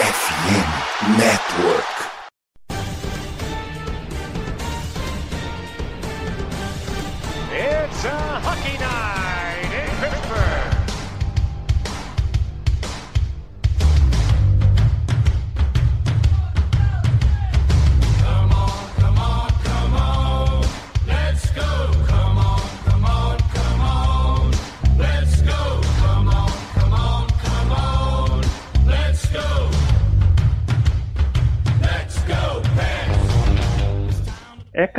FM Network.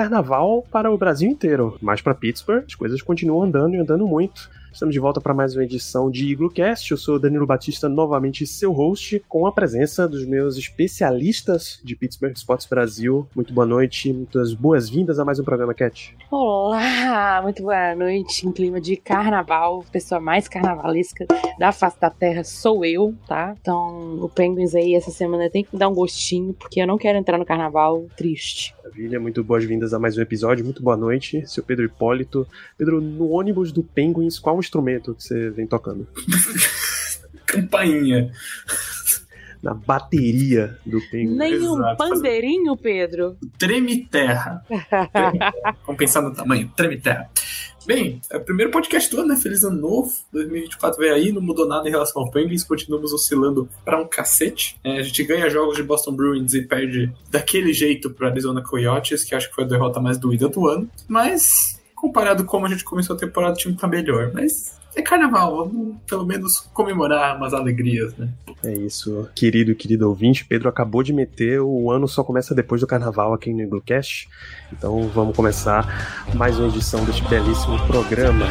Carnaval para o Brasil inteiro, mas para Pittsburgh as coisas continuam andando e andando muito. Estamos de volta para mais uma edição de IgloCast. Eu sou Danilo Batista, novamente seu host, com a presença dos meus especialistas de Pittsburgh Sports Brasil. Muito boa noite, muitas boas-vindas a mais um programa, Cat. Olá, muito boa noite em clima de carnaval. Pessoa mais carnavalesca da face da terra sou eu, tá? Então, o Penguins aí essa semana tem que dar um gostinho, porque eu não quero entrar no carnaval triste. Maravilha, muito boas-vindas a mais um episódio. Muito boa noite, seu Pedro Hipólito. Pedro, no ônibus do Penguins, qual instrumento que você vem tocando? Campainha. Na bateria do Penguins. Nem um Exato. pandeirinho, Pedro. Treme terra. Vamos pensar no tamanho. Treme terra. Bem, é o primeiro podcast do ano, né? Feliz ano novo. 2024 veio aí, não mudou nada em relação ao Penguins. Continuamos oscilando pra um cacete. É, a gente ganha jogos de Boston Bruins e perde daquele jeito pro Arizona Coyotes, que acho que foi a derrota mais doída do ano. Mas, comparado com como a gente começou a temporada, o time tá melhor. Mas é carnaval, vamos pelo menos comemorar umas alegrias, né? É isso, querido querido ouvinte. Pedro acabou de meter o ano só começa depois do carnaval aqui no Iglocast. Então vamos começar mais uma edição deste belíssimo programa.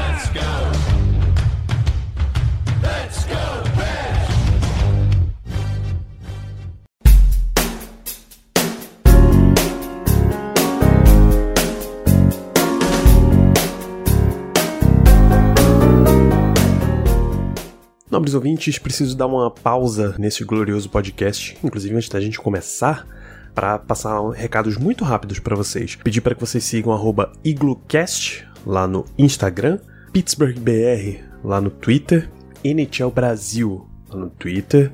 Nobres ouvintes, preciso dar uma pausa nesse glorioso podcast, inclusive antes da gente começar, para passar recados muito rápidos para vocês. Pedir para que vocês sigam iglocast lá no Instagram, PittsburghBR lá no Twitter, NHL Brasil lá no Twitter,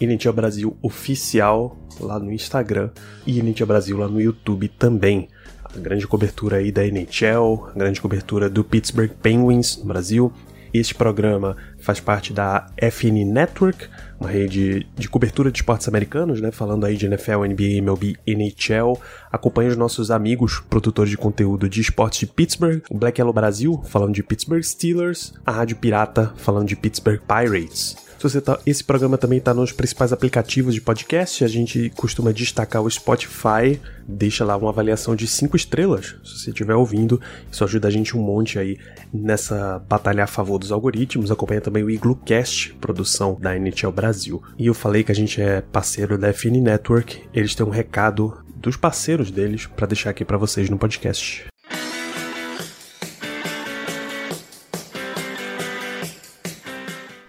NHL Brasil Oficial lá no Instagram e NHL Brasil lá no YouTube também. A grande cobertura aí da NHL, a grande cobertura do Pittsburgh Penguins no Brasil, este programa faz parte da FN Network, uma rede de cobertura de esportes americanos, né? Falando aí de NFL, NBA, MLB, NHL. Acompanhe os nossos amigos, produtores de conteúdo de esportes de Pittsburgh, o Black Yellow Brasil, falando de Pittsburgh Steelers, a Rádio Pirata, falando de Pittsburgh Pirates. Se você tá, esse programa também está nos principais aplicativos de podcast. A gente costuma destacar o Spotify. Deixa lá uma avaliação de 5 estrelas, se você estiver ouvindo. Isso ajuda a gente um monte aí nessa batalha a favor dos algoritmos. Acompanha também o IgluCast, produção da NHL Brasil. E eu falei que a gente é parceiro da FN Network. Eles têm um recado dos parceiros deles para deixar aqui para vocês no podcast.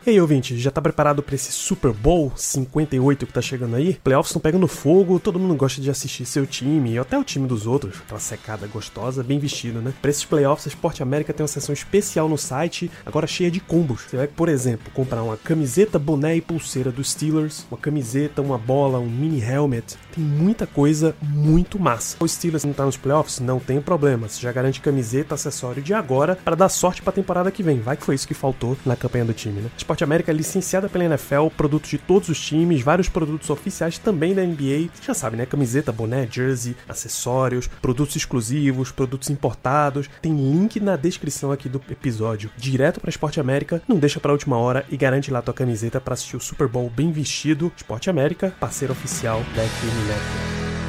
E aí, ouvinte, já tá preparado para esse Super Bowl 58 que tá chegando aí? Playoffs estão pegando fogo, todo mundo gosta de assistir seu time, até o time dos outros, aquela secada gostosa, bem vestido, né? Pra esses playoffs, a Sport América tem uma seção especial no site, agora cheia de combos. Você vai, por exemplo, comprar uma camiseta, boné e pulseira dos Steelers, uma camiseta, uma bola, um mini helmet. Tem muita coisa muito massa. O Steelers não tá nos playoffs? Não tem problema. Você já garante camiseta, acessório de agora para dar sorte pra temporada que vem. Vai que foi isso que faltou na campanha do time, né? Sport América licenciada pela NFL, produtos de todos os times, vários produtos oficiais também da NBA. Já sabe, né? Camiseta, boné, jersey, acessórios, produtos exclusivos, produtos importados. Tem link na descrição aqui do episódio, direto para Esporte América. Não deixa para última hora e garante lá tua camiseta para assistir o Super Bowl bem vestido. Esporte América, parceiro oficial da FM Network.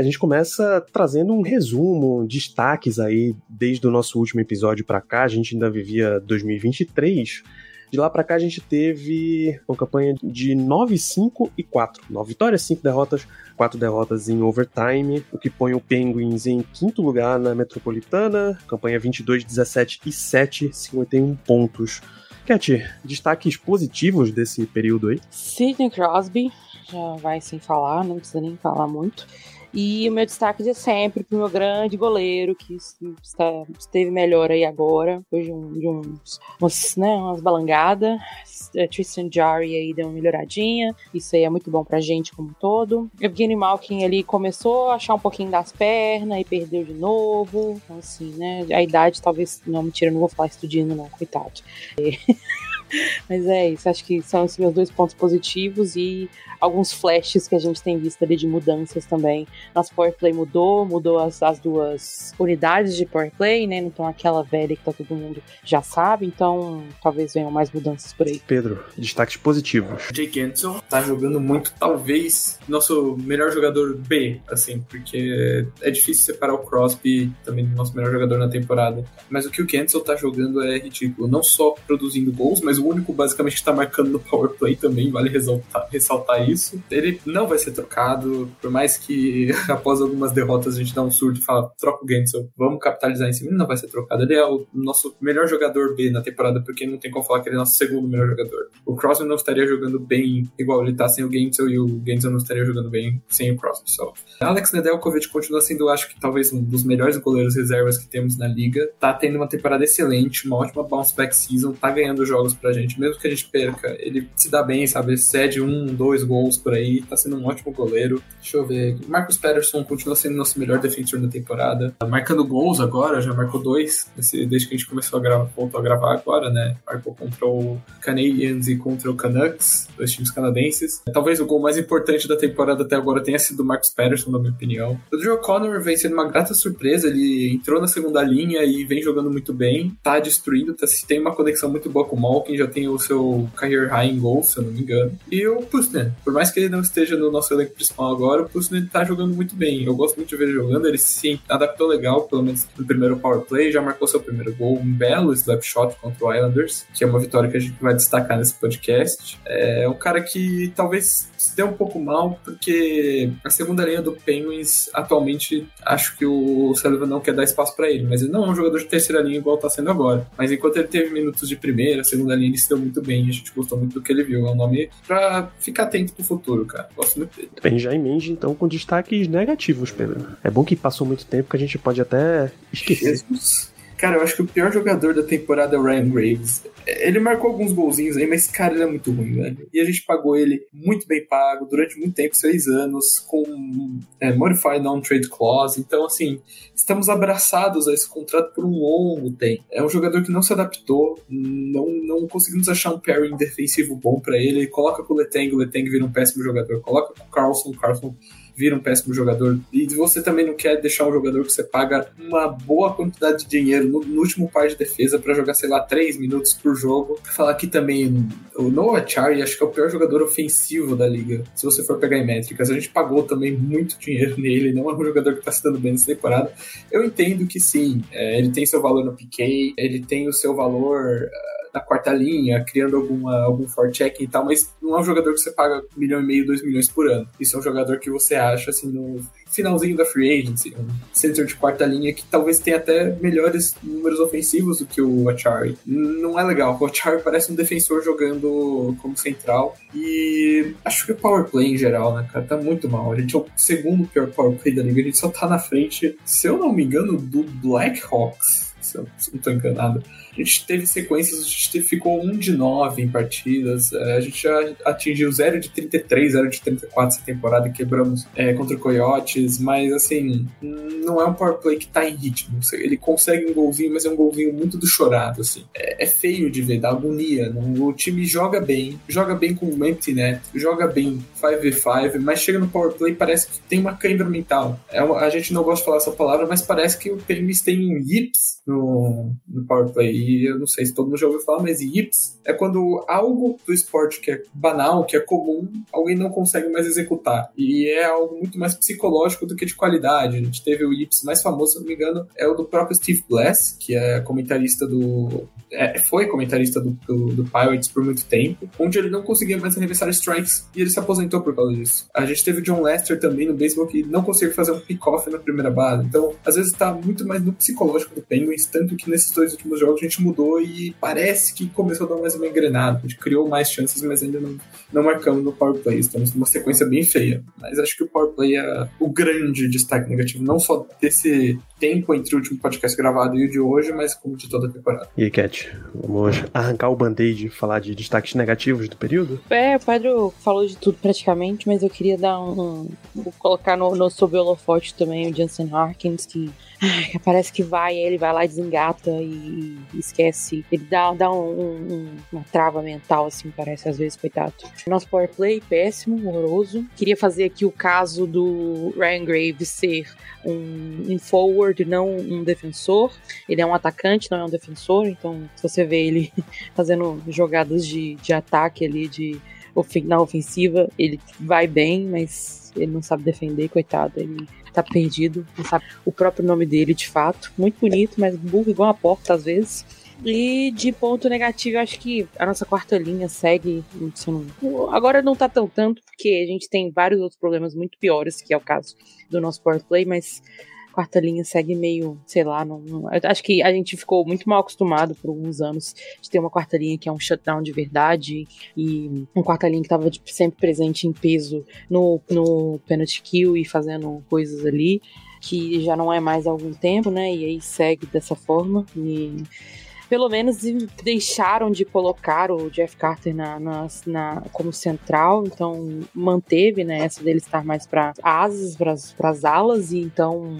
A gente começa trazendo um resumo, destaques aí desde o nosso último episódio para cá. A gente ainda vivia 2023. De lá para cá a gente teve uma campanha de 9, 5 e 4. 9 vitórias, 5 derrotas, 4 derrotas em overtime, o que põe o Penguins em quinto lugar na Metropolitana. Campanha 22, 17 e 7, 51 pontos. Cat, destaques positivos desse período aí? Sidney Crosby, já vai sem falar, não precisa nem falar muito. E o meu destaque de sempre pro meu grande goleiro, que está, esteve melhor aí agora, depois de, um, de uns, umas, né, umas balangadas. É, Tristan Jari aí deu uma melhoradinha. Isso aí é muito bom pra gente como um todo. Evgeny Malkin ali começou a achar um pouquinho das pernas e perdeu de novo. Então, assim, né? A idade talvez. Não, mentira, não vou falar estudando, não, coitado. Mas é isso, acho que são esses meus dois pontos positivos e alguns flashes que a gente tem visto ali de mudanças também. Nosso Powerplay mudou, mudou as, as duas unidades de Powerplay, né? Não estão aquela velha que tá todo mundo já sabe, então talvez venham mais mudanças por aí. Pedro, destaques positivos. Jake Anderson tá jogando muito, talvez, nosso melhor jogador B, assim, porque é difícil separar o Crosby também do nosso melhor jogador na temporada. Mas o que o Cancel tá jogando é ridículo, não só produzindo gols, mas o único basicamente que tá marcando no power play também, vale ressaltar, ressaltar isso. Ele não vai ser trocado, por mais que após algumas derrotas a gente dá um surto e fala, troca o Gensel, vamos capitalizar em cima, ele não vai ser trocado. Ele é o nosso melhor jogador B na temporada, porque não tem como falar que ele é nosso segundo melhor jogador. O Crosby não estaria jogando bem igual ele tá sem o Gensel e o Gensel não estaria jogando bem sem o Crosby só. Alex Nedeljkovic continua sendo, acho que talvez um dos melhores goleiros reservas que temos na liga. Tá tendo uma temporada excelente, uma ótima bounce back season, tá ganhando jogos pra gente, mesmo que a gente perca, ele se dá bem, sabe? Cede um, dois gols por aí, tá sendo um ótimo goleiro. Deixa eu ver. Marcos Patterson continua sendo nosso melhor defensor da temporada. Tá marcando gols agora, já marcou dois, desde que a gente começou a gravar, voltou a gravar agora, né? Marcou contra o Canadiens e contra o Canucks, dois times canadenses. Talvez o gol mais importante da temporada até agora tenha sido o Marcos Patterson, na minha opinião. O Joe Connor vem sendo uma grata surpresa, ele entrou na segunda linha e vem jogando muito bem, tá destruindo, tá, tem uma conexão muito boa com o Malkin, já tem o seu career high em gol, se eu não me engano. E o Pusnen, por mais que ele não esteja no nosso elenco principal agora, o Pusnen tá jogando muito bem. Eu gosto muito de ver ele jogando, ele se adaptou legal, pelo menos no primeiro power play, já marcou seu primeiro gol, um belo slap shot contra o Islanders, que é uma vitória que a gente vai destacar nesse podcast. É um cara que talvez se dê um pouco mal, porque a segunda linha do Penguins, atualmente, acho que o Sullivan não quer dar espaço para ele, mas ele não é um jogador de terceira linha igual tá sendo agora. Mas enquanto ele teve minutos de primeira, segunda linha, ele se deu muito bem, a gente gostou muito do que ele viu. É um nome pra ficar atento pro futuro, cara. Gosto muito dele. Bem, já emende então com destaques negativos, Pedro. É bom que passou muito tempo que a gente pode até esquecer. Jesus. Cara, eu acho que o pior jogador da temporada é o Ryan Graves. Ele marcou alguns golzinhos aí, mas, cara, ele é muito ruim, velho. E a gente pagou ele muito bem pago, durante muito tempo, seis anos, com é, Modified Non-Trade Clause. Então, assim, estamos abraçados a esse contrato por um longo tempo. É um jogador que não se adaptou, não, não conseguimos achar um pairing defensivo bom para ele. Coloca com o Letang, o Letang vira um péssimo jogador. Coloca com o Carlson, o Carlson vira um péssimo jogador. E você também não quer deixar um jogador que você paga uma boa quantidade de dinheiro no, no último par de defesa para jogar, sei lá, 3 minutos por jogo. Falar aqui também, o Noah Chari acho que é o pior jogador ofensivo da liga, se você for pegar em métricas. A gente pagou também muito dinheiro nele, não é um jogador que tá se dando bem nessa temporada. Eu entendo que sim, é, ele tem seu valor no PK, ele tem o seu valor. Uh, na quarta linha, criando alguma, algum forecheck e tal, mas não é um jogador que você paga milhão e meio, dois milhões por ano. Isso é um jogador que você acha, assim, no finalzinho da free agency, um center de quarta linha que talvez tenha até melhores números ofensivos do que o Achari. Não é legal, o Achari parece um defensor jogando como central e acho que o power play em geral, né, cara, tá muito mal. A gente é o segundo pior power play da liga, a gente só tá na frente, se eu não me engano, do Blackhawks, se eu não tô enganado. A gente teve sequências, a gente ficou 1 de 9 em partidas, é, a gente já atingiu 0 de 33, 0 de 34 essa temporada, quebramos é, contra o Coyotes, mas assim, não é um power play que tá em ritmo. Ele consegue um golzinho, mas é um golzinho muito do chorado, assim. É, é feio de ver, dá agonia. Não, o time joga bem, joga bem com o empty net, joga bem 5v5, mas chega no power play parece que tem uma câimbra mental. É, a gente não gosta de falar essa palavra, mas parece que o Permis tem um yips no, no power play e eu não sei se todo mundo já ouviu falar, mas yips é quando algo do esporte que é banal, que é comum, alguém não consegue mais executar. E é algo muito mais psicológico do que de qualidade. A gente teve o yips mais famoso, se não me engano, é o do próprio Steve Bless, que é comentarista do. É, foi comentarista do, do, do, Pirates por muito tempo, onde ele não conseguia mais arremessar strikes e ele se aposentou por causa disso. A gente teve o John Lester também no beisebol que não conseguiu fazer um pick-off na primeira base. Então, às vezes tá muito mais no psicológico do Penguins, tanto que nesses dois últimos jogos a gente mudou e parece que começou a dar mais uma engrenada. A gente criou mais chances, mas ainda não, não marcamos no power play. Estamos numa sequência bem feia. Mas acho que o power play é o grande destaque negativo, não só desse tempo entre o último podcast gravado e o de hoje, mas como de toda a temporada. E aí, Cat, vamos arrancar o band-aid e falar de destaques negativos do período? É, o Pedro falou de tudo praticamente, mas eu queria dar um. Vou colocar no, no sob holofote também o Jansen Harkins, que que parece que vai, ele vai lá, desengata e, e esquece. Ele dá, dá um, um, uma trava mental, assim, parece às vezes, coitado. Nosso power play, péssimo, horroroso. Queria fazer aqui o caso do Ryan Graves ser um, um forward, não um defensor. Ele é um atacante, não é um defensor, então se você vê ele fazendo jogadas de, de ataque ali, de na ofensiva, ele vai bem, mas ele não sabe defender, coitado. Ele tá perdido, não sabe o próprio nome dele de fato. Muito bonito, mas burro igual uma porta às vezes. E de ponto negativo, acho que a nossa quarta linha segue. Agora não tá tão tanto, porque a gente tem vários outros problemas muito piores, que é o caso do nosso power play, mas quarta linha segue meio, sei lá, não, não, acho que a gente ficou muito mal acostumado por alguns anos de ter uma quarta linha que é um shutdown de verdade e um quarta linha que estava tipo, sempre presente em peso no, no penalty kill e fazendo coisas ali que já não é mais há algum tempo, né? E aí segue dessa forma e pelo menos deixaram de colocar o Jeff Carter na, na, na como central, então manteve né, essa dele estar mais para asas, para as alas, e então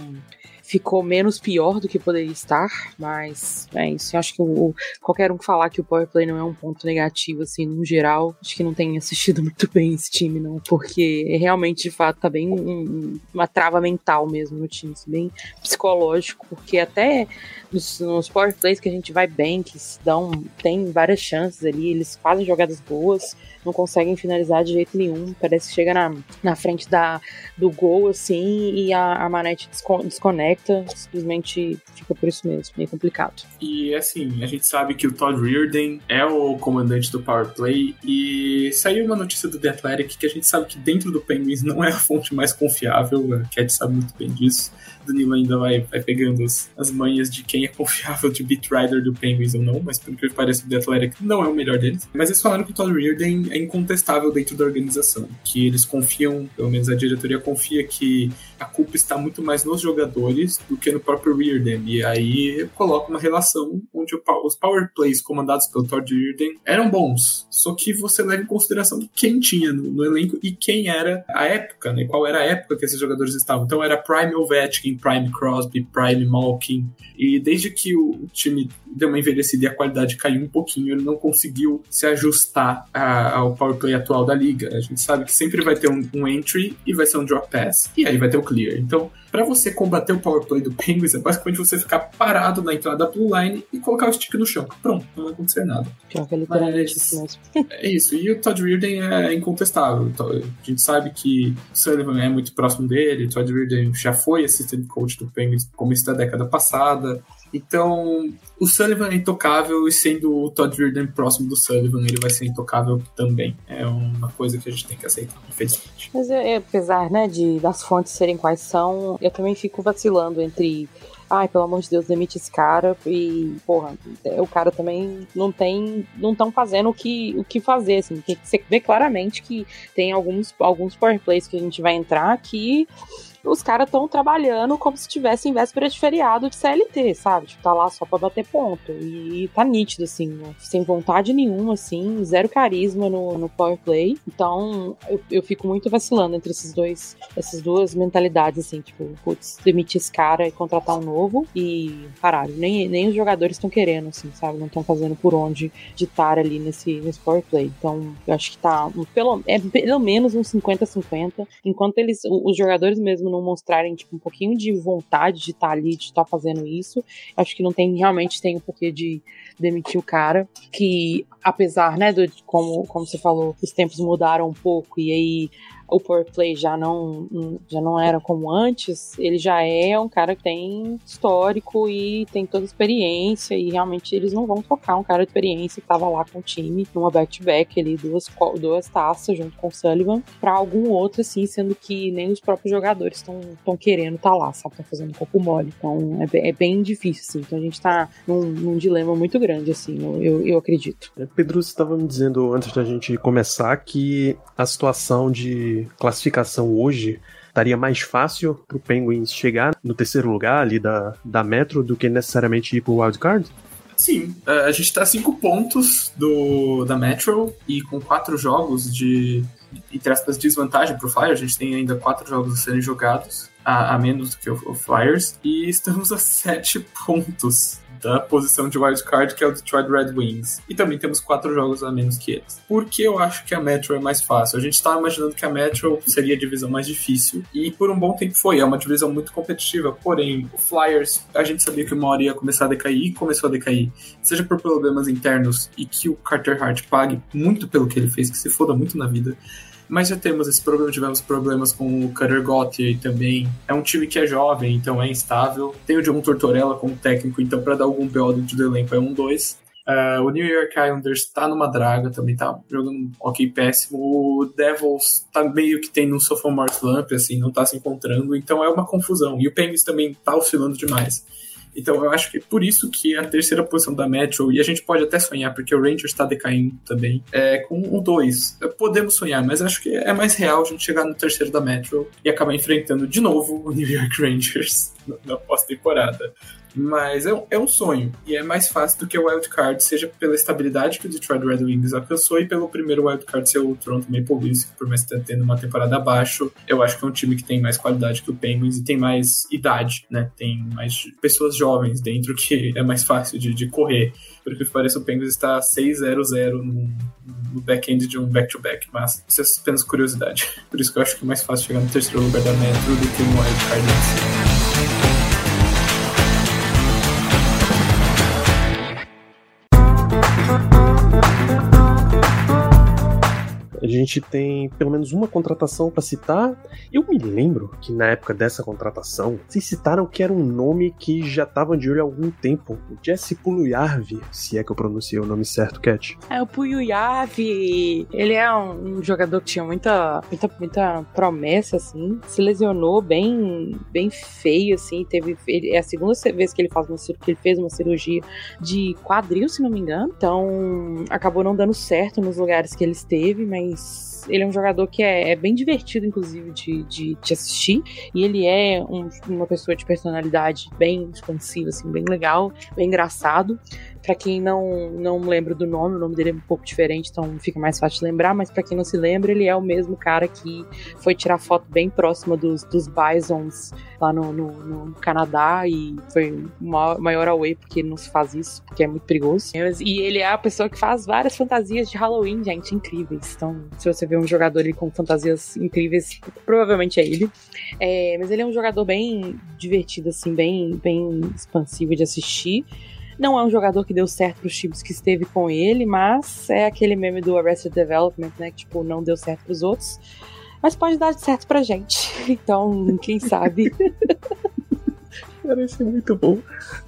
ficou menos pior do que poderia estar, mas é isso. Eu acho que o, qualquer um falar que o power play não é um ponto negativo, assim, no geral, acho que não tem assistido muito bem esse time, não, porque realmente, de fato, tá bem um, uma trava mental mesmo no time, assim, bem psicológico, porque até nos, nos power plays que a gente vai bem, que dão, tem várias chances ali, eles fazem jogadas boas, não conseguem finalizar de jeito nenhum. Parece que chega na, na frente da, do gol, assim, e a, a manete desconecta, simplesmente fica por isso mesmo, meio complicado. E assim, a gente sabe que o Todd Reardon é o comandante do Power Play, e saiu uma notícia do The Athletic que a gente sabe que dentro do Penguins não é a fonte mais confiável, a Cat sabe muito bem disso. Danilo ainda vai, vai pegando as, as manhas de quem é confiável de beat rider do Penguins ou não, mas pelo que parece o The Athletic não é o melhor deles. Mas eles falaram que o Todd Reardon é incontestável dentro da organização, que eles confiam, pelo menos a diretoria confia que a culpa está muito mais nos jogadores do que no próprio Reardon. E aí coloca uma relação onde os power plays comandados pelo Todd Reardon eram bons, só que você leva em consideração quem tinha no, no elenco e quem era a época, né? Qual era a época que esses jogadores estavam. Então era Prime Ovechkin, Prime Crosby, Prime Malkin. E desde que o time deu uma envelhecida e a qualidade caiu um pouquinho, ele não conseguiu se ajustar a, ao power play atual da liga. A gente sabe que sempre vai ter um, um entry e vai ser um drop pass, e aí vai ter o clear. Então, para você combater o power play do Penguins, é basicamente você ficar parado na entrada da blue line e colocar o stick no chão. Pronto, não vai acontecer nada. É literalmente Mas, é isso. E o Todd Reardon é incontestável. Então, a gente sabe que o Sullivan é muito próximo dele, o Todd Reardon já foi assistant coach do Penguins no começo da década passada. Então, o Sullivan é intocável e sendo o Todd Reardon próximo do Sullivan, ele vai ser intocável também. É uma coisa que a gente tem que aceitar, infelizmente. Mas é, apesar, né, de das fontes serem quais são, eu também fico vacilando entre ai, pelo amor de Deus, demite esse cara e, porra, o cara também não tem, não estão fazendo o que, o que fazer, assim, você vê claramente que tem alguns, alguns power plays que a gente vai entrar que os caras estão trabalhando como se tivesse em véspera de feriado de CLT, sabe? Tipo, tá lá só pra bater ponto. E tá nítido, assim, né? sem vontade nenhuma, assim, zero carisma no, no power play. Então, eu, eu fico muito vacilando entre esses dois, essas duas mentalidades, assim, tipo, putz, demitir esse cara e contratar um novo e caralho, nem, nem os jogadores estão querendo, assim, sabe? Não estão fazendo por onde de estar ali nesse, nesse power play. Então, eu acho que tá pelo, é pelo menos uns 50-50, enquanto eles, os jogadores mesmo não mostrarem tipo, um pouquinho de vontade de estar tá ali, de estar tá fazendo isso, acho que não tem realmente tem o porquê de demitir o cara. Que apesar, né, do, como, como você falou, os tempos mudaram um pouco e aí o play já não, já não era como antes, ele já é um cara que tem histórico e tem toda experiência e realmente eles não vão tocar um cara de experiência que tava lá com o time numa back-to-back ali, duas, duas taças junto com o Sullivan, pra algum outro assim, sendo que nem os próprios jogadores estão querendo estar tá lá, sabe? Estão fazendo corpo mole. Então é, bem, é bem difícil, assim. Então a gente tá num, num dilema muito grande, assim, eu, eu acredito. É, Pedro, você estava me dizendo antes da gente começar que a situação de classificação hoje estaria mais fácil pro Penguins chegar no terceiro lugar ali da, da Metro do que necessariamente ir pro wildcard? Sim, é, a gente está a cinco pontos do, da Metro e com quatro jogos de, entre aspas, desvantagem pro Fire. A gente tem ainda quatro jogos a serem jogados, a, a menos do que o, o Flyers, e estamos a sete pontos da posição de wildcard, que é o Detroit Red Wings. E também temos quatro jogos a menos que eles. Por que eu acho que a Metro é mais fácil? A gente estava imaginando que a Metro seria a divisão mais difícil, e por um bom tempo foi. É uma divisão muito competitiva, porém, o Flyers, a gente sabia que uma hora ia começar a decair, e começou a decair. Seja por problemas internos e que o Carter Hart pague muito pelo que ele fez, que se foda muito na vida mas já temos esse problema, tivemos problemas com o Cutter Gauthier também. É um time que é jovem, então é instável. Tem o John Tortorella como técnico, então para dar algum BO dentro do elenco é um dois. Uh, o New York Islanders tá numa draga, também tá jogando ok péssimo. O Devils tá meio que tem um sophomore slump, assim, não tá se encontrando, então é uma confusão. E o Penguins também tá oscilando demais. Então eu acho que é por isso que a terceira posição da Metro, e a gente pode até sonhar, porque o Rangers está decaindo também, é com o 2. Podemos sonhar, mas acho que é mais real a gente chegar no terceiro da Metro e acabar enfrentando de novo o New York Rangers na pós-temporada. Mas é, é, um sonho. E é mais fácil do que o wildcard, seja pela estabilidade que o Detroit Red Wings alcançou e pelo primeiro wildcard ser o Toronto Maple Leafs, que por mais que tendo uma temporada abaixo, eu acho que é um time que tem mais qualidade que o Penguins e tem mais idade, né? Tem mais pessoas jovens dentro que é mais fácil de, de correr. Por que parece, o Penguins está 6-0-0 no, no back-end de um back-to-back, -back, mas isso é apenas curiosidade. Por isso que eu acho que é mais fácil chegar no terceiro lugar da Metro do que no wildcard em gente tem pelo menos uma contratação para citar. Eu me lembro que na época dessa contratação, vocês citaram que era um nome que já estavam de olho há algum tempo. O Jesse Puluyarvi, se é que eu pronunciei o nome certo, Cat. É, o Puluyarvi, ele é um, um, jogador que tinha muita, muita, muita promessa, assim. Se lesionou bem, bem feio, assim. Teve, ele, é a segunda vez que ele, faz uma, que ele fez uma cirurgia de quadril, se não me engano. Então, acabou não dando certo nos lugares que ele esteve, mas ele é um jogador que é, é bem divertido, inclusive, de, de, de, assistir. E ele é um, uma pessoa de personalidade bem expansiva, assim, bem legal, bem engraçado. Para quem não, não lembra do nome, o nome dele é um pouco diferente, então fica mais fácil de lembrar, mas para quem não se lembra, ele é o mesmo cara que foi tirar foto bem próxima dos, dos Bisons lá no, no, no Canadá e foi o maior away porque não se faz isso, porque é muito perigoso. E ele é a pessoa que faz várias fantasias de Halloween, gente, incríveis. Então, se você vê um jogador ali com fantasias incríveis, provavelmente é ele. É, mas ele é um jogador bem divertido, assim, bem, bem expansivo de assistir. Não é um jogador que deu certo pros times que esteve com ele, mas é aquele meme do Arrested Development, né? Que, tipo, não deu certo pros outros. Mas pode dar certo pra gente. Então, quem sabe. Cara, esse é muito bom.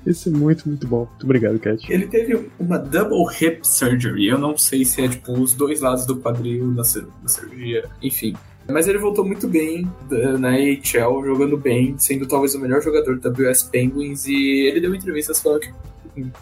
Esse é muito, muito bom. Muito obrigado, Cat. Ele teve uma double hip surgery. Eu não sei se é, tipo, os dois lados do quadril da, cirurgia. Enfim. Mas ele voltou muito bem na AHL, jogando bem, sendo talvez o melhor jogador da WS Penguins. E ele deu entrevistas falando que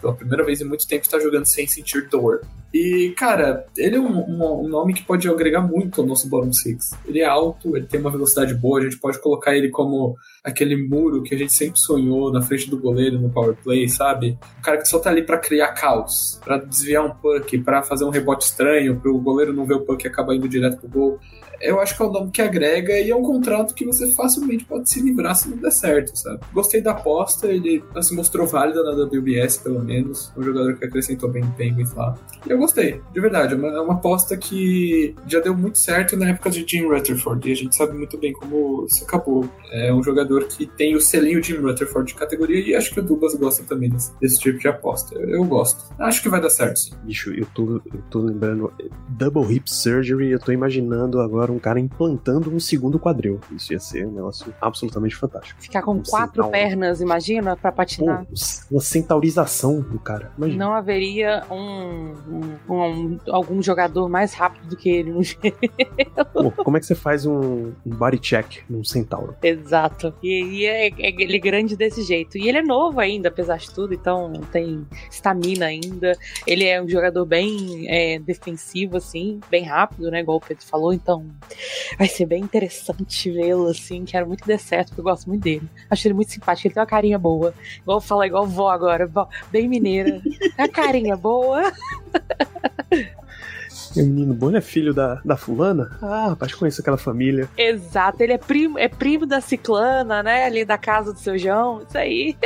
pela primeira vez em muito tempo, está jogando sem sentir dor. E, cara, ele é um, um, um, nome que pode agregar muito ao nosso bottom six. Ele é alto, ele tem uma velocidade boa, a gente pode colocar ele como aquele muro que a gente sempre sonhou na frente do goleiro no power play, sabe? O cara que só tá ali para criar caos, para desviar um puck, para fazer um rebote estranho, para o goleiro não ver o puck e acabar indo direto pro gol eu acho que é um nome que agrega e é um contrato que você facilmente pode se livrar se não der certo, sabe? Gostei da aposta, ele se mostrou válido na WBS, pelo menos. Um jogador que acrescentou bem o Penguins lá. Eu gostei, de verdade. É uma, é uma aposta que já deu muito certo na época de Jim Rutherford, e a gente sabe muito bem como isso acabou. É um jogador que tem o selinho Jim Rutherford de categoria, e acho que o Dubas gosta também desse, desse tipo de aposta. Eu, eu, gosto. Acho que vai dar certo, sim. Bicho, eu tô, eu tô lembrando. Double Hip Surgery, eu tô imaginando agora um cara implantando um segundo quadril. Isso ia ser um negócio absolutamente fantástico. Ficar com um quatro pernas, imagina, pra patinar. Pô, uma centaurização do cara. Imagina. Não haveria um, um, um, algum jogador mais rápido do que ele no gelo. Pô, como é que você faz um, um body check num centauro? Exato. E, e é, é, ele é grande desse jeito. E ele é novo ainda, apesar de tudo, então tem estamina ainda. Ele é um jogador bem é, defensivo, assim, bem rápido, né? Igual o Pedro falou. Então vai ser bem interessante vê-lo, assim. Quero muito que dê certo, porque eu gosto muito dele. Acho ele muito simpático, ele tem uma carinha boa. Igual falar igual vó agora, bem mineira. a carinha boa. E o menino bom é filho da, da fulana? Ah, rapaz, conheço aquela família. Exato, ele é primo, é primo da ciclana, né? Ali da casa do seu João, isso aí.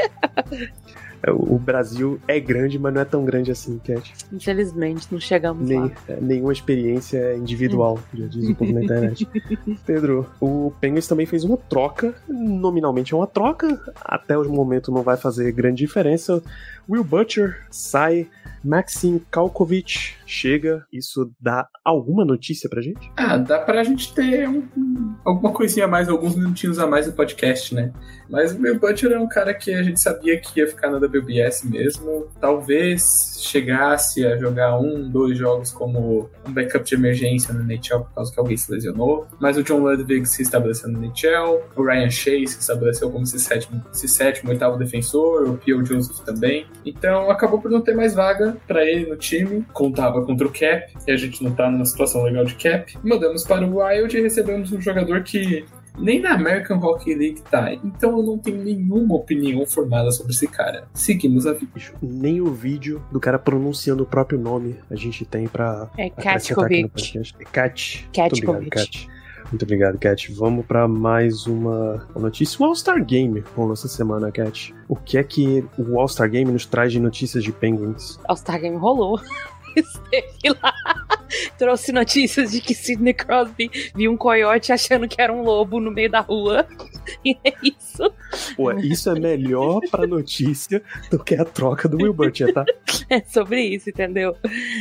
o Brasil é grande, mas não é tão grande assim, Cat. Infelizmente, não chegamos Nem, lá. É, nenhuma experiência individual, já diz o povo na internet. Pedro, o Penguins também fez uma troca, nominalmente é uma troca, até o momento não vai fazer grande diferença. Will Butcher sai, Maxim Kalkovic chega. Isso dá alguma notícia pra gente? Ah, dá pra gente ter um, um, alguma coisinha a mais, alguns minutinhos a mais no podcast, né? Mas o Will Butcher é um cara que a gente sabia que ia ficar na WBS mesmo. Talvez chegasse a jogar um, dois jogos como um backup de emergência no NHL por causa que alguém se lesionou. Mas o John Ludwig se estabeleceu no NHL, o Ryan Shea se estabeleceu como esse sétimo, sétimo oitavo defensor, o Pio Joseph também. Então acabou por não ter mais vaga para ele no time. Contava contra o Cap, e a gente não tá numa situação legal de Cap. Mandamos para o Wild e recebemos um jogador que nem na American Hockey League tá. Então eu não tenho nenhuma opinião formada sobre esse cara. Seguimos a vida. Nem o vídeo do cara pronunciando o próprio nome a gente tem pra. É Katkovic. É Kat. Katkovic. Muito obrigado, Cat. Vamos para mais uma notícia. O All-Star Game rolou essa semana, Cat. O que é que o All-Star Game nos traz de notícias de Penguins? All-Star Game rolou. Esteve lá. Trouxe notícias de que Sidney Crosby viu um coiote achando que era um lobo no meio da rua. E é isso. Pô, isso é melhor pra notícia do que a troca do Butcher, tá? É sobre isso, entendeu?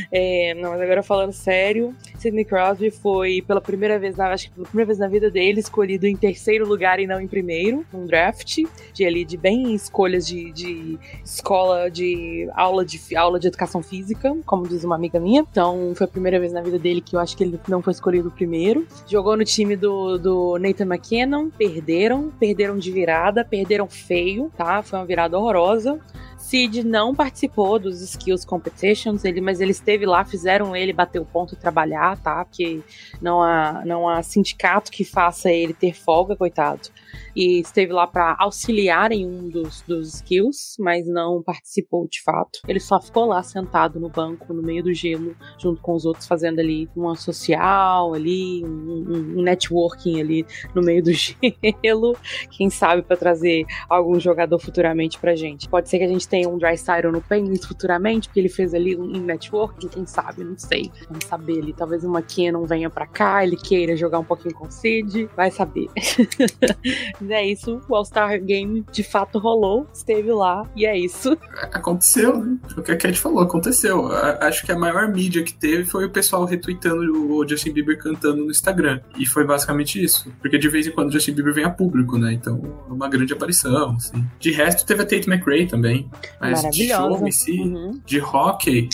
É, não, mas agora falando sério, Sidney Crosby foi pela primeira vez, na, acho que pela primeira vez na vida dele, escolhido em terceiro lugar e não em primeiro, num draft, de ali de bem escolhas de, de escola de aula de aula de educação física, como diz uma amiga minha. Então, foi a primeira vez na vida dele que eu acho que ele não foi escolhido primeiro. Jogou no time do, do Nathan McKinnon, perderam, perderam de virada, perderam feio, tá? Foi uma virada horrorosa. Sid não participou dos Skills Competitions, ele, mas ele esteve lá, fizeram ele bater o ponto e trabalhar, tá? Porque não há, não há sindicato que faça ele ter folga, coitado e esteve lá para auxiliar em um dos, dos skills, mas não participou de fato. Ele só ficou lá sentado no banco, no meio do gelo, junto com os outros, fazendo ali uma social, ali, um, um, networking ali no meio do gelo. Quem sabe para trazer algum jogador futuramente pra gente. Pode ser que a gente tenha um Dry Cyril no Penguins futuramente, porque ele fez ali um, networking, quem sabe, não sei. Vamos saber ali. Talvez uma McKinnon venha pra cá, ele queira jogar um pouquinho com o Sid, vai saber. Mas é isso, o All-Star Game de fato rolou, esteve lá, e é isso. Aconteceu, né? O que a Cat falou, aconteceu. Acho que a maior mídia que teve foi o pessoal retweetando o Justin Bieber cantando no Instagram. E foi basicamente isso. Porque de vez em quando o Justin Bieber vem a público, né? Então, é uma grande aparição, assim. De resto, teve a Tate McRae também. Mas de show em si, uhum. de hockey,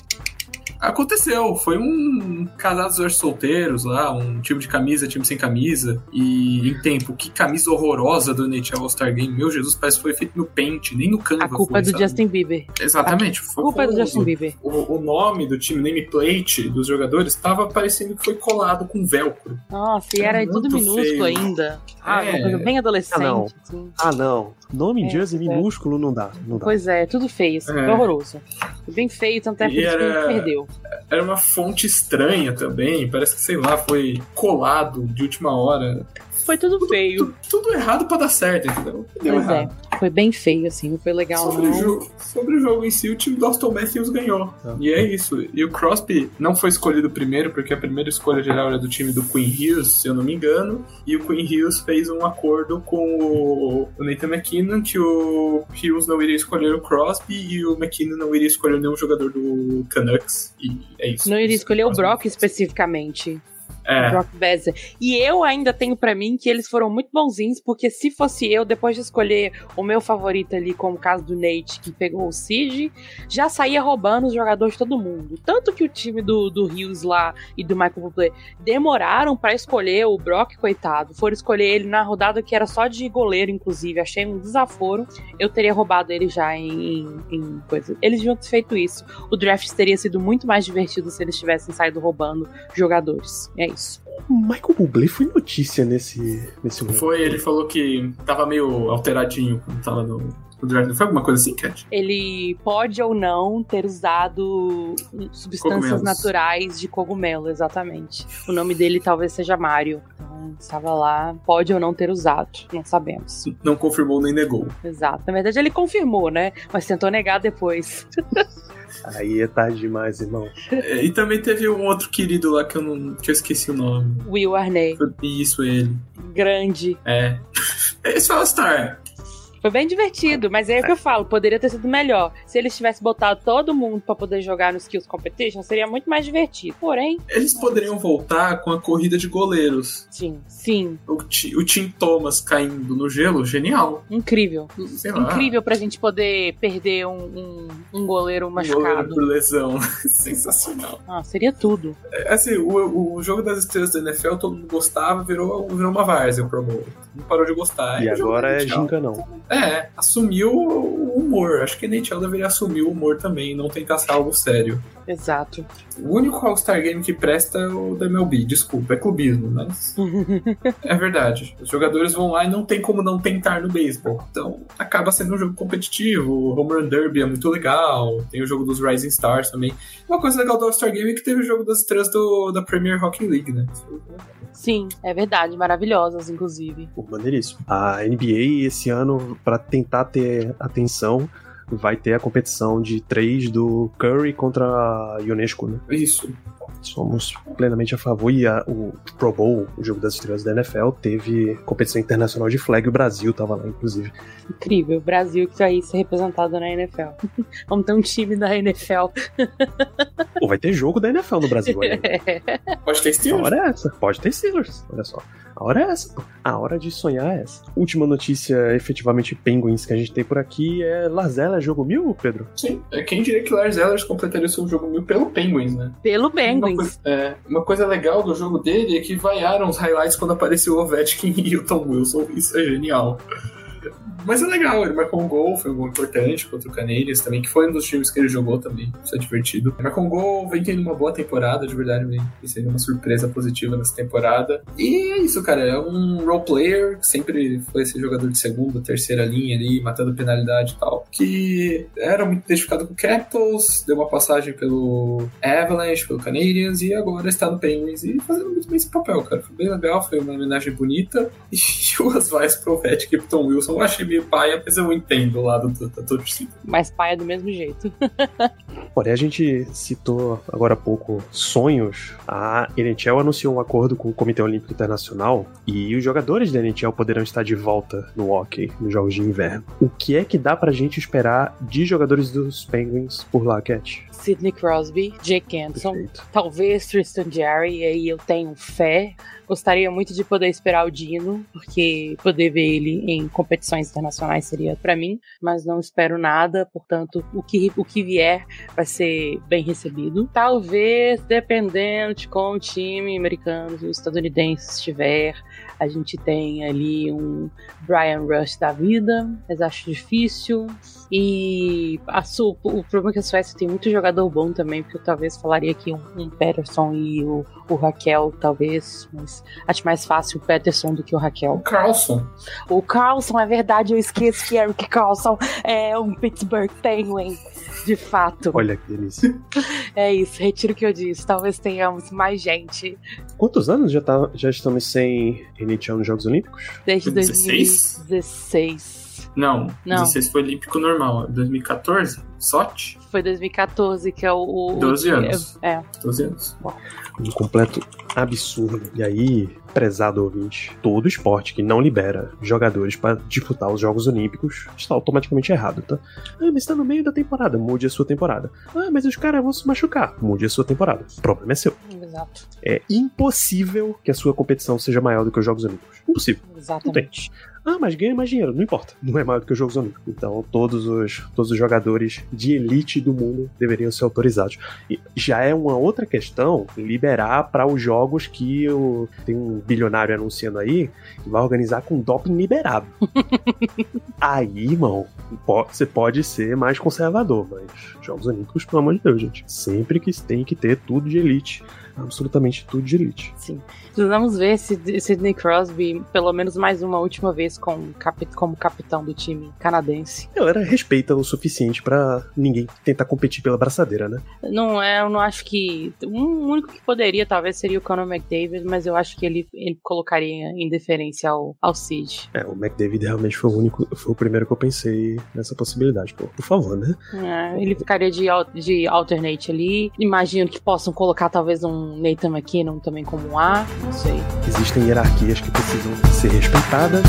Aconteceu, foi um casados hoje solteiros lá, um time de camisa, time sem camisa. E em tempo, que camisa horrorosa do NHL All-Star Game. Meu Jesus, parece que foi feito no Paint, nem no Canva. A culpa foi, é do sabe? Justin Bieber. Exatamente. A culpa é do Justin Bieber. O, o, nome do time, nameplate dos jogadores, estava parecendo que foi colado com velcro. Nossa, e era, era tudo minúsculo feio. ainda. Ah, é. uma coisa bem adolescente. Ah, não. Assim. Ah, não. Nome é, Justin é. minúsculo não dá, não dá. Pois é, tudo feio, assim, é. horroroso. Bem feio, tanto é que era... perdeu. Era uma fonte estranha também, parece que, sei lá, foi colado de última hora. Foi tudo, tudo feio. Tudo, tudo errado para dar certo, entendeu? Deu pois é. errado. É. foi bem feio, assim, não foi legal Sobre, o não. jogo, sobre o jogo em si, o time do Austin Matthews ganhou. Ah. E é isso. E o Crosby não foi escolhido primeiro, porque a primeira escolha geral era do time do Queen Hills, se eu não me engano. E o Queen Hills fez um acordo com o, o Nathan McKinnon que o Hills não iria escolher o Crosby e o McKinnon não iria escolher nenhum jogador do Canucks. E é isso. Não iria escolher o Brock especificamente. É. Brock Besser. E eu ainda tenho pra mim que eles foram muito bonzinhos, porque se fosse eu, depois de escolher o meu favorito ali, como o caso do Nate, que pegou o Cid, já saía roubando os jogadores de todo mundo. Tanto que o time do, do Hughes lá e do Michael Bublé demoraram pra escolher o Brock, coitado. Foram escolher ele na rodada que era só de goleiro, inclusive. Achei um desaforo. Eu teria roubado ele já em, em, em coisa. Eles deviam ter feito isso. O draft teria sido muito mais divertido se eles tivessem saído roubando jogadores. É isso. O Michael Bublé foi notícia nesse, nesse momento. Foi, ele falou que tava meio alteradinho quando tava no, foi alguma coisa assim, Cat? ele pode ou não ter usado substâncias Cogumelos. naturais de cogumelo, exatamente. O nome dele talvez seja Mario. Então, estava lá, pode ou não ter usado, não sabemos. Não confirmou nem negou. Exato. Na verdade, ele confirmou, né? Mas tentou negar depois. Aí é tarde demais, irmão. É, E também teve um outro querido lá que eu não que eu esqueci o nome. Will Arney, Foi Isso, ele. grande. É. Esse é o All-Star. Foi bem divertido, mas é o que eu falo, poderia ter sido melhor. Se eles tivessem botado todo mundo pra poder jogar no Skills Competition, seria muito mais divertido. Porém, Eles poderiam voltar com a corrida de goleiros. sim, sim, O, o Tim Thomas caindo no gelo, genial. incrível. Sei lá. Incrível pra gente poder perder um, um, um goleiro Um goleiro machucado. por lesão. Sensacional. Ah, seria tudo. É, Assim, o, o jogo das estrelas da NFL todo mundo gostava, virou, virou uma várzea o Pro Bowl. Não parou de gostar. E jogo agora é NHL. ginca não. É, assumiu o humor. Acho que a NHL deveria assumir o humor também, não tentar ser algo sério. Exato. O único All-Star Game que presta é o da MLB, desculpa, é clubismo, mas é verdade. Os jogadores vão lá e não tem como não tentar no beisebol. Então acaba sendo um jogo competitivo. O Home Run Derby é muito legal. Tem o jogo dos Rising Stars também. Uma coisa legal do All-Star Game é que teve o jogo das estrelas do, da Premier Hockey League, né? Sim, é verdade. Maravilhosas, inclusive. Pô, maneiríssimo. A NBA esse ano, pra tentar ter atenção, vai ter a competição de três do Curry contra a Unesco, né? Isso. Somos plenamente a favor. E a- o Pro Bowl, o jogo das estrelas da NFL, teve competição internacional de flag. O Brasil tava lá, inclusive. Incrível. O Brasil que vai ser representado na NFL. Vamos ter um time da NFL. Pô, vai ter jogo da NFL no Brasil olha aí. Pode ter A Steelers. hora é essa. Pode ter Steelers. Olha só. A hora é essa. pô. A hora de sonhar é essa. Última notícia, efetivamente, Penguins que a gente tem por aqui é Lazela, jogo mil, Pedro? Sim. É, Quem diria que Lars Ellers completaria o seu jogo mil pelo Penguins, né? Pelo Uma Penguins. coisa, é, uma coisa legal do jogo dele é que vaiaram os highlights quando apareceu o Ovechkin e o Tom Wilson. Isso é genial. Mas é legal, ele marcou um gol, foi um gol importante contra o Canadiens também, que foi um dos times que ele jogou também. Isso é divertido. Ele marcou um gol, vem tendo uma boa temporada, de verdade, vem sendo uma surpresa positiva nessa temporada. E é isso, cara, é um role player, sempre foi esse jogador de segunda, terceira linha ali, matando penalidade e tal, que era muito identificado com o Capitals, deu uma passagem pelo Avalanche, pelo Canadiens, e agora está no Penguins e fazendo muito bem esse papel, cara. Foi bem legal, foi uma homenagem bonita. E o Asvais pro Ovechkin e Tom Wilson, eu achei meio paia, mas eu entendo o lado do- da torcida. Mas pai é do mesmo jeito. Porém, a gente citou agora há pouco sonhos. A NHL anunciou um acordo com o Comitê Olímpico Internacional e os jogadores da NHL poderão estar de volta no hockey, nos Jogos de Inverno. O que é que dá pra gente esperar de jogadores dos Penguins por lá, Cat? Sidney Crosby, Jake Anderson, Perfeito. talvez Tristan Jerry, e aí eu tenho fé. Gostaria muito de poder esperar o Dino, porque poder ver ele em competições internacionais seria pra mim, mas não espero nada, portanto, o que, o que vier vai ser bem recebido. Talvez, dependendo de como o time americano e estadunidense estiver, a gente tem ali um Brian Rush da vida, mas acho difícil. E a Su- o problema é que a Suécia tem muito jogador bom também, porque eu talvez falaria aqui um, um Peterson e o, o Raquel, talvez, mas acho mais fácil o Peterson do que o O Raquel. Carlson, O Carlson, é verdade, eu esqueço que Eric Carlson é um Pittsburgh Penguin, de fato. Olha que delícia. É isso, retiro o que eu disse. Talvez tenhamos mais gente Quantos anos já, tá, já estamos sem NHL nos Jogos Olímpicos? desde 16? 2016. 16? Não, Não. 16 foi olímpico normal. 2014? Sote? Foi 2014, que é o. o 12 o- anos. É. 12 anos. Um completo absurdo. E aí, prezado ouvinte, todo esporte que não libera jogadores para disputar os Jogos Olímpicos está automaticamente errado, tá? Ah, mas está no meio da temporada, mude a sua temporada. Ah, mas os caras vão se machucar, mude a sua temporada. O problema é seu. Exato. É impossível que a sua competição seja maior do que os Jogos Olímpicos. Impossível. Exatamente. Ah, mas ganha mais dinheiro. Não importa. Não é maior do que os Jogos Olímpicos. Então, todos os, todos os jogadores de elite do mundo deveriam ser autorizados. E já é uma outra questão liberar para os jogos que o, tem um bilionário anunciando aí que vai organizar com doping liberado. aí, irmão, você pode ser mais conservador, mas Jogos Olímpicos, pelo amor de Deus, gente. Sempre que tem que ter tudo de elite. Absolutamente tudo de elite. Sim. Precisamos ver se Sidney Crosby, pelo menos mais uma última vez, com, como capitão do time canadense. A galera respeita o suficiente pra ninguém tentar competir pela braçadeira, né? Não é, eu não acho que. O único que poderia, talvez, seria o Conor McDavid, mas eu acho que ele, ele colocaria em deferência ao, ao Sid. É, o McDavid realmente foi o único, foi o primeiro que eu pensei nessa possibilidade. Pô, por favor, né? É, ele ficaria de, de alternate ali. Imagino que possam colocar talvez um Nathan McKinnon também como um A. Não sei. Existem hierarquias que precisam ser respeitadas.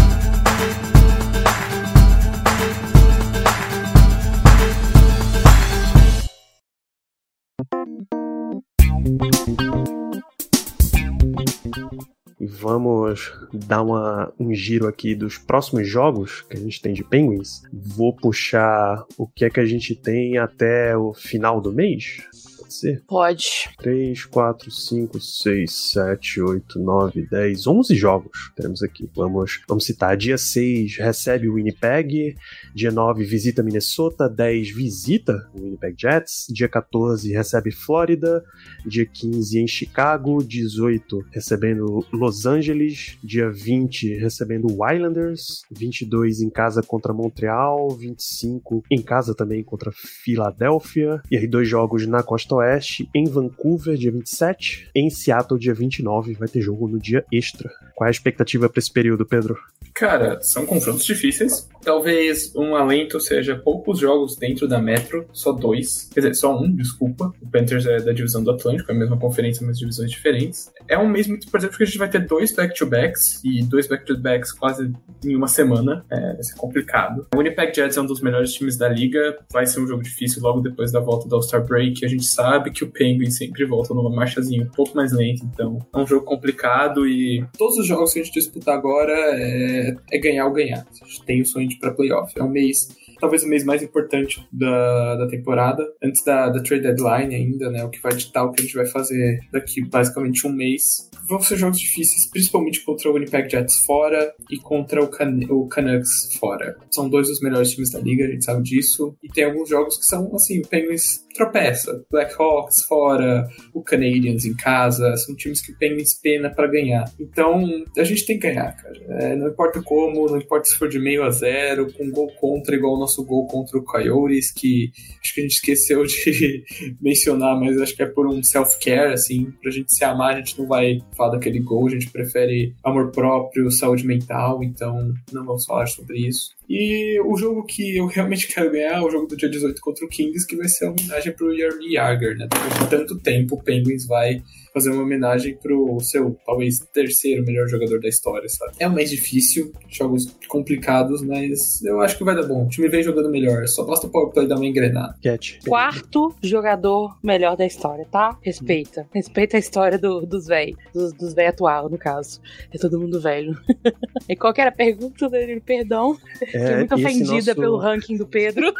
E vamos dar uma, um giro aqui dos próximos jogos que a gente tem de Penguins. Vou puxar o que é que a gente tem até o final do mês. Pode ser? Pode. 3, 4, 5, 6, 7, 8, 9, 10, 11 jogos teremos aqui. Vamos, vamos citar. Dia 6 recebe o Winnipeg. Dia 9 visita Minnesota. 10 visita o Winnipeg Jets. Dia 14 recebe Flórida. Dia 15 em Chicago. 18 recebendo Los Angeles. Dia 20 recebendo o Islanders. 22 em casa contra Montreal. 25 em casa também contra Filadélfia. E aí dois jogos na Costa Oeste, em Vancouver, dia 27, em Seattle, dia 29, vai ter jogo no dia extra. Qual é a expectativa para esse período, Pedro? Cara, são confrontos difíceis. Talvez um alento seja poucos jogos dentro da Metro, só dois. Quer dizer, só um, desculpa. O Panthers é da divisão do Atlântico, é a mesma conferência, mas divisões diferentes. É um mês muito importante porque a gente vai ter dois back-to-backs e dois back-to-backs quase em uma semana. É, vai ser complicado. O Winnipeg Jets é um dos melhores times da liga. Vai ser um jogo difícil logo depois da volta do All-Star Break. A gente sabe que o Penguin sempre volta numa marchazinha um pouco mais lenta, então é um jogo complicado e todos os jogos que a gente disputar agora é, é ganhar ou ganhar. A gente tem o sonho pra playoff. É um mês, talvez o mês mais importante da, da temporada, antes da, da trade deadline ainda, né? O que vai ditar o que a gente vai fazer daqui basicamente um mês. Vão ser jogos difíceis, principalmente contra o Winnipeg Jets fora e contra o, Can o Canucks fora. São dois dos melhores times da liga, a gente sabe disso. E tem alguns jogos que são, assim, o Penguins tropeça. Blackhawks fora, o Canadiens em casa, são times que o Penguins pena para ganhar. Então, a gente tem que ganhar, cara. É, não importa como, não importa se for de meio a zero, com gol contra, igual o nosso gol contra o Coyotes, que acho que a gente esqueceu de mencionar, mas acho que é por um self-care, assim, pra gente se amar, a gente não vai falar daquele gol, a gente prefere amor próprio, saúde mental, então não vamos falar sobre isso. E o jogo que eu realmente quero ganhar é o jogo do dia 18 contra o Kings, que vai ser uma homenagem pro Yarmy Yager, né? Depois de tanto tempo, o Penguins vai fazer uma homenagem pro seu, talvez, terceiro melhor jogador da história, sabe? É um mês difícil, jogos complicados, mas eu acho que vai dar bom. O time vem jogando melhor, só basta o powerplay dar uma engrenada. Cat. Quarto jogador melhor da história, tá? Respeita. Respeita a história do- dos véi. Dos, dos véi atual, no caso. É todo mundo velho. e qual que era a pergunta dele? Perdão. Fiquei É, muito ofendida nosso- pelo ranking do Pedro.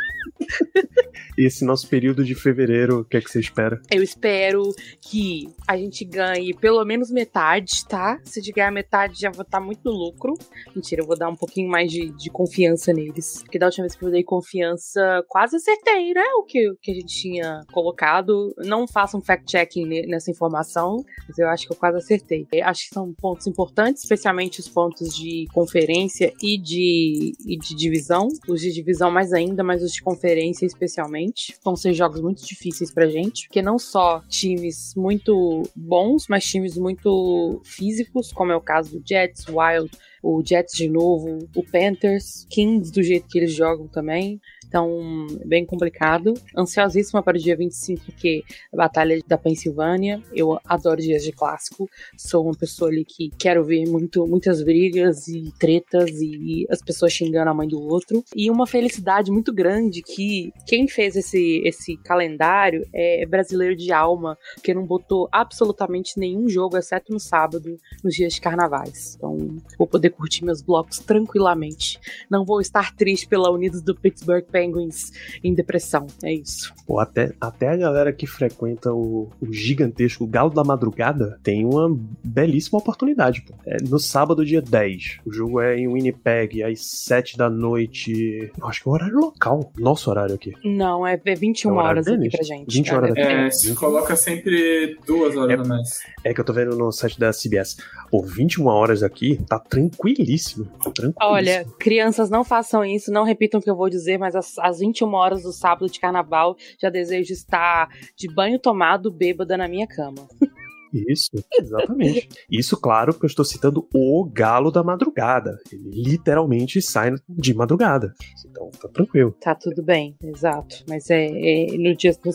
E esse nosso período de fevereiro, o que é que você espera? Eu espero que a gente ganhe pelo menos metade, tá? Se de ganhar metade, já vou estar muito no lucro. Mentira, eu vou dar um pouquinho mais de, de confiança neles. Porque da última vez que eu dei confiança, quase acertei, né? O que, que a gente tinha colocado. Não façam fact-checking ne- nessa informação, mas eu acho que eu quase acertei. Eu acho que são pontos importantes, especialmente os pontos de conferência e de, e de divisão. Os de divisão mais ainda, mas os de conferência especialmente. Vão ser jogos muito difíceis pra gente, porque não só times muito bons, mas times muito físicos, como é o caso do Jets, Wild, o Jets de novo, o Panthers, Kings do jeito que eles jogam também. Então, bem complicado. Ansiosíssima para o dia 25, porque a Batalha da Pensilvânia. Eu adoro dias de clássico. Sou uma pessoa ali que quero ver muito, muitas brigas e tretas e as pessoas xingando a mãe do outro. E uma felicidade muito grande que quem fez esse, esse calendário é brasileiro de alma, que não botou absolutamente nenhum jogo, exceto no sábado, nos dias de carnavais. Então, vou poder curtir meus blocos tranquilamente. Não vou estar triste pela Unidos do Pittsburgh Penguins em depressão. É isso. Pô, até, até a galera que frequenta o, o gigantesco Galo da Madrugada tem uma belíssima oportunidade. Pô. É no sábado, dia 10. O jogo é em Winnipeg, às 7 da noite. Eu acho que é o horário local. Nosso horário aqui. Não, é 21 É horas aqui pra gente. 20 horas é, aqui. É, se coloca sempre duas horas É. a mais. É que eu tô vendo no site da CBS. Pô, 21 horas aqui tá tranquilíssimo. Tranquilíssimo. Olha, crianças, não façam isso, não repitam o que eu vou dizer, mas às, às 21 horas do sábado de carnaval já desejo estar de banho tomado, bêbada na minha cama. Isso, exatamente. Isso, claro, porque eu estou citando o Galo da Madrugada. Ele literalmente sai de madrugada. Então, tá tranquilo. Tá tudo bem, exato. Mas é, é no dia no,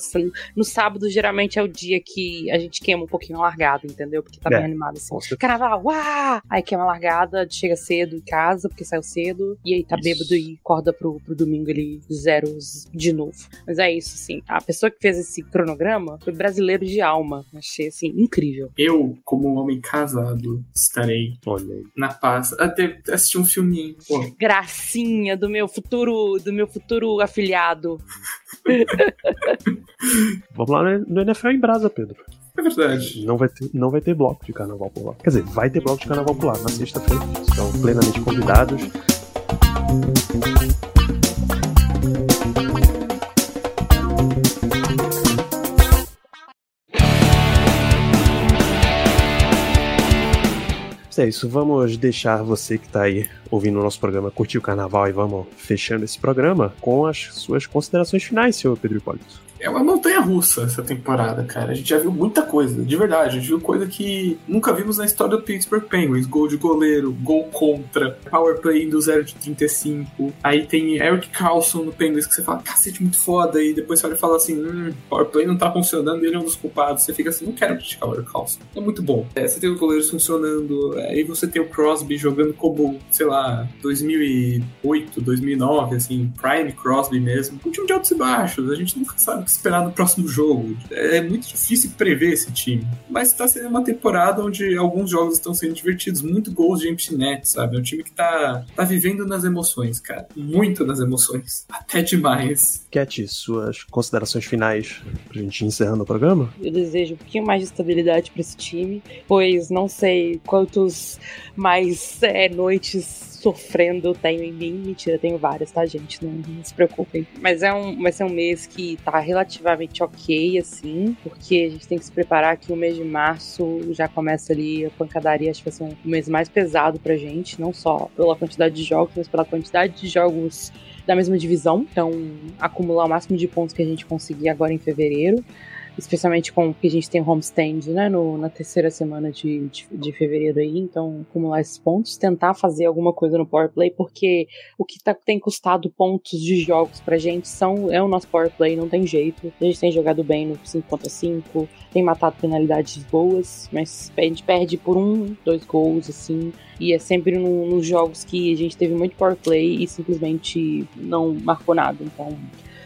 no sábado geralmente é o dia que a gente queima um pouquinho a largada, entendeu? Porque tá É. bem animado assim. Certeza. Carnaval, uá! Aí queima a largada, chega cedo em casa, porque saiu cedo, e aí tá Isso. bêbado e acorda pro, pro domingo ele zeros de novo. Mas é isso, assim. A pessoa que fez esse cronograma foi brasileiro de alma. Achei, assim, incrível. Eu, como um homem casado, estarei Olha aí. na paz. Até assistir um filminho. Pô, Gracinha do meu futuro, do meu futuro afiliado. Vamos lá no no NFL em Brasa, Pedro. é verdade. Não vai, ter, não vai ter bloco de carnaval por lá. Quer dizer, vai ter bloco de carnaval por lá na sexta-feira. Estão plenamente convidados. Mas É isso, vamos deixar você que tá aí ouvindo o nosso programa curtir o carnaval e vamos fechando esse programa com as suas considerações finais, senhor Pedro Hipólito. É uma montanha russa essa temporada, cara. A gente já viu muita coisa, de verdade. A gente viu coisa que nunca vimos na história do Pittsburgh Penguins. Gol de goleiro, gol contra, power play do 0 de 35. Aí tem Eric Carlson no Penguins que você fala, cacete, muito foda. E depois você olha e fala assim, hum, power play não tá funcionando, ele é um dos culpados. Você fica assim, não quero criticar o Eric Carlson. É muito bom. É, você tem os goleiros funcionando, aí você tem o Crosby jogando como, sei lá, 2008, 2009, assim, Prime Crosby mesmo. Um time de altos e baixos. A gente nunca sabe o que esperar no próximo jogo. É muito difícil prever esse time. Mas tá sendo uma temporada onde alguns jogos estão sendo divertidos. Muito gols de empty net, sabe? É um time que tá, tá vivendo nas emoções, cara. Muito nas emoções. Até demais. Cat, suas considerações finais pra gente ir encerrando o programa? Eu desejo um pouquinho mais de estabilidade para esse time, pois não sei quantos mais é, noites sofrendo tenho em mim. Mentira, tenho várias, tá, gente? Não, não se preocupem. Mas é um, vai ser um mês que tá relativamente ok, assim, porque a gente tem que se preparar que o mês de março já começa ali a pancadaria. Acho que vai ser um mês mais pesado pra gente, não só pela quantidade de jogos, mas pela quantidade de jogos da mesma divisão. Então, acumular o máximo de pontos que a gente conseguir agora em fevereiro especialmente com que a gente tem homestand, né, no, na terceira semana de, de, de, fevereiro aí, então acumular esses pontos, tentar fazer alguma coisa no power play, porque o que tá, tem custado pontos de jogos pra gente são, é o nosso power play, não tem jeito, a gente tem jogado bem no 5 contra 5, tem matado penalidades boas, mas a gente perde por um, dois gols, assim, e é sempre no, nos jogos que a gente teve muito power play e simplesmente não marcou nada, então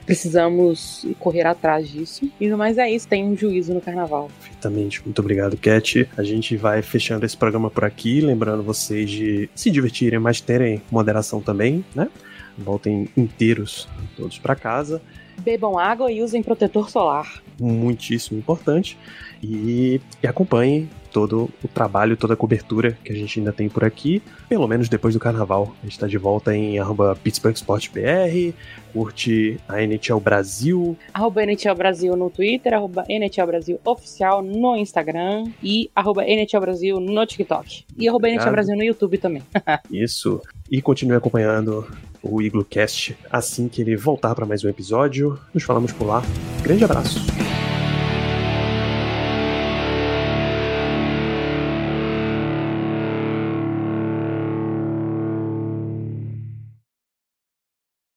precisamos correr atrás disso. E no mais é isso, tem um juízo no carnaval. Perfeitamente, muito obrigado, Cat. A gente vai fechando esse programa por aqui, lembrando vocês de se divertirem, mas terem moderação também, né? Voltem inteiros todos para casa. Bebam água e usem protetor solar. Muitíssimo importante. E, e acompanhem todo o trabalho, toda a cobertura que a gente ainda tem por aqui, pelo menos depois do carnaval. A gente está de volta em arroba Pittsburgh Sport BR, curte a NHL Brasil. Arroba NHL Brasil no Twitter, arroba NHL Brasil Oficial no Instagram e arroba NHL Brasil no TikTok. E arroba NHL Brasil no YouTube também. Isso. E continue acompanhando o IgloCast assim que ele voltar para mais um episódio. Nos falamos por lá. Grande abraço.